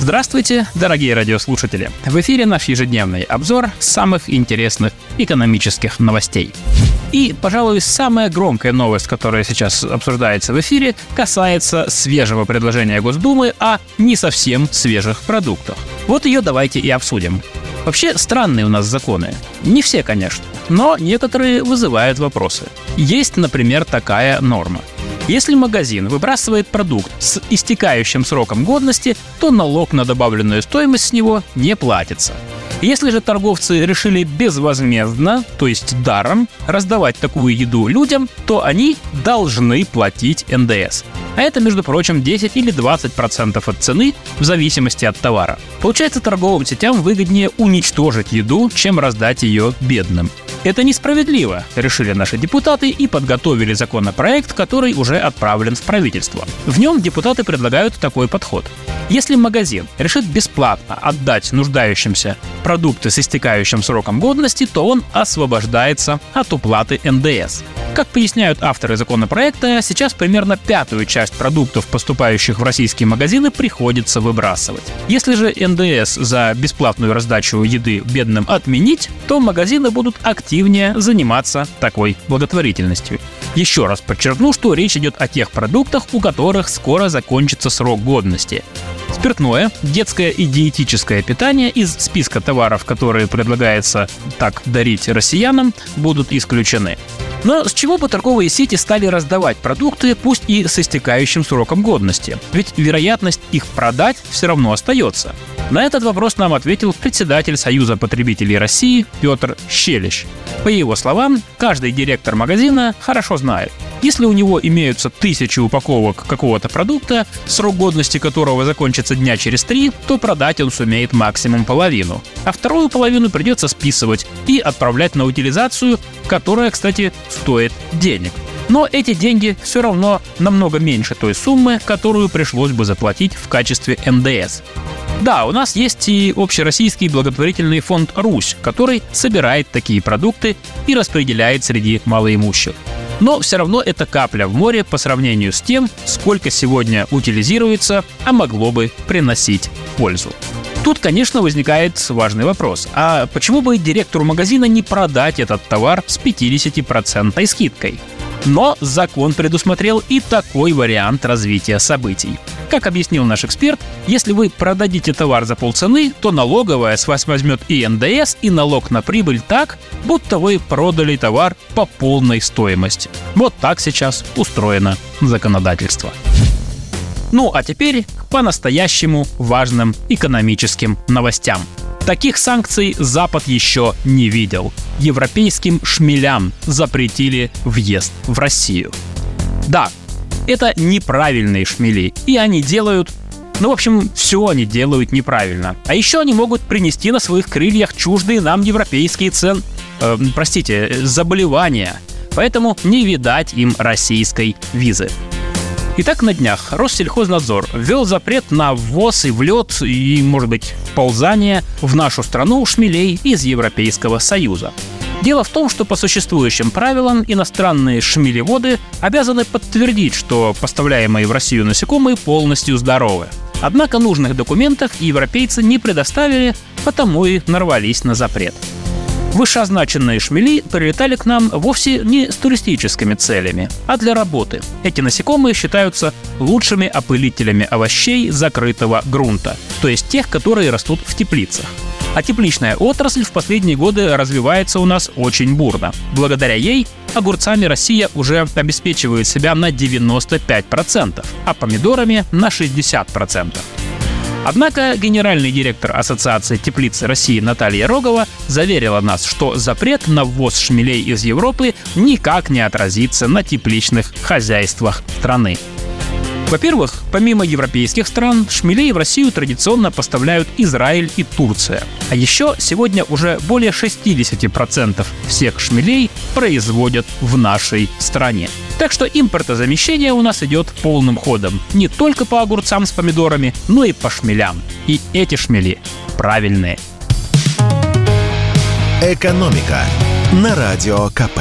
Здравствуйте, дорогие радиослушатели! В эфире наш ежедневный обзор самых интересных экономических новостей. И, пожалуй, самая громкая новость, которая сейчас обсуждается в эфире, касается свежего предложения Госдумы о не совсем свежих продуктах. Вот ее давайте и обсудим. Вообще странные у нас законы. Не все, конечно, но некоторые вызывают вопросы. Есть, например, такая норма. Если магазин выбрасывает продукт с истекающим сроком годности, то налог на добавленную стоимость с него не платится. Если же торговцы решили безвозмездно, то есть даром, раздавать такую еду людям, то они должны платить НДС. А это, между прочим, 10 или 20% процентов от цены в зависимости от товара. Получается, торговым сетям выгоднее уничтожить еду, чем раздать ее бедным. Это несправедливо, решили наши депутаты и подготовили законопроект, который уже отправлен в правительство. В нем депутаты предлагают такой подход. Если магазин решит бесплатно отдать нуждающимся продукты с истекающим сроком годности, то он освобождается от уплаты НДС. Как поясняют авторы законопроекта, сейчас примерно пятую часть продуктов, поступающих в российские магазины, приходится выбрасывать. Если же НДС за бесплатную раздачу еды бедным отменить, то магазины будут активнее заниматься такой благотворительностью. Еще раз подчеркну, что речь идет о тех продуктах, у которых скоро закончится срок годности. Спиртное, детское и диетическое питание из списка товаров, которые предлагается так дарить россиянам, будут исключены. Но с чего бы торговые сети стали раздавать продукты, пусть и с истекающим сроком годности? Ведь вероятность их продать все равно остается. На этот вопрос нам ответил председатель Союза потребителей России Петр Щелищ. По его словам, каждый директор магазина хорошо знает, если у него имеются тысячи упаковок какого-то продукта, срок годности которого закончится дня через три, то продать он сумеет максимум половину. А вторую половину придется списывать и отправлять на утилизацию, которая, кстати, стоит денег. Но эти деньги все равно намного меньше той суммы, которую пришлось бы заплатить в качестве НДС. Да, у нас есть и общероссийский благотворительный фонд «Русь», который собирает такие продукты и распределяет среди малоимущих. Но все равно это капля в море по сравнению с тем, сколько сегодня утилизируется, а могло бы приносить пользу. Тут, конечно, возникает важный вопрос. А почему бы директору магазина не продать этот товар с 50% скидкой? Но закон предусмотрел и такой вариант развития событий. Как объяснил наш эксперт, если вы продадите товар за полцены, то налоговая с вас возьмет и НДС, и налог на прибыль так, будто вы продали товар по полной стоимости. Вот так сейчас устроено законодательство. Ну а теперь к по-настоящему важным экономическим новостям. Таких санкций Запад еще не видел. Европейским шмелям запретили въезд в Россию. Да, это неправильные шмели, и они делают ну, в общем, все они делают неправильно. А еще они могут принести на своих крыльях чуждые нам европейские цен... Э, простите, заболевания. Поэтому не видать им российской визы. Итак, на днях Россельхознадзор ввел запрет на ввоз и влет и, может быть, ползание в нашу страну шмелей из Европейского Союза. Дело в том, что по существующим правилам иностранные шмелеводы обязаны подтвердить, что поставляемые в Россию насекомые полностью здоровы. Однако нужных документов европейцы не предоставили, потому и нарвались на запрет. Вышеозначенные шмели прилетали к нам вовсе не с туристическими целями, а для работы. Эти насекомые считаются лучшими опылителями овощей закрытого грунта, то есть тех, которые растут в теплицах. А тепличная отрасль в последние годы развивается у нас очень бурно. Благодаря ей огурцами Россия уже обеспечивает себя на 95%, а помидорами на 60%. Однако генеральный директор Ассоциации теплиц России Наталья Рогова заверила нас, что запрет на ввоз шмелей из Европы никак не отразится на тепличных хозяйствах страны. Во-первых, помимо европейских стран, шмелей в Россию традиционно поставляют Израиль и Турция. А еще сегодня уже более 60% всех шмелей производят в нашей стране. Так что импортозамещение у нас идет полным ходом. Не только по огурцам с помидорами, но и по шмелям. И эти шмели правильные. «Экономика» на Радио КП.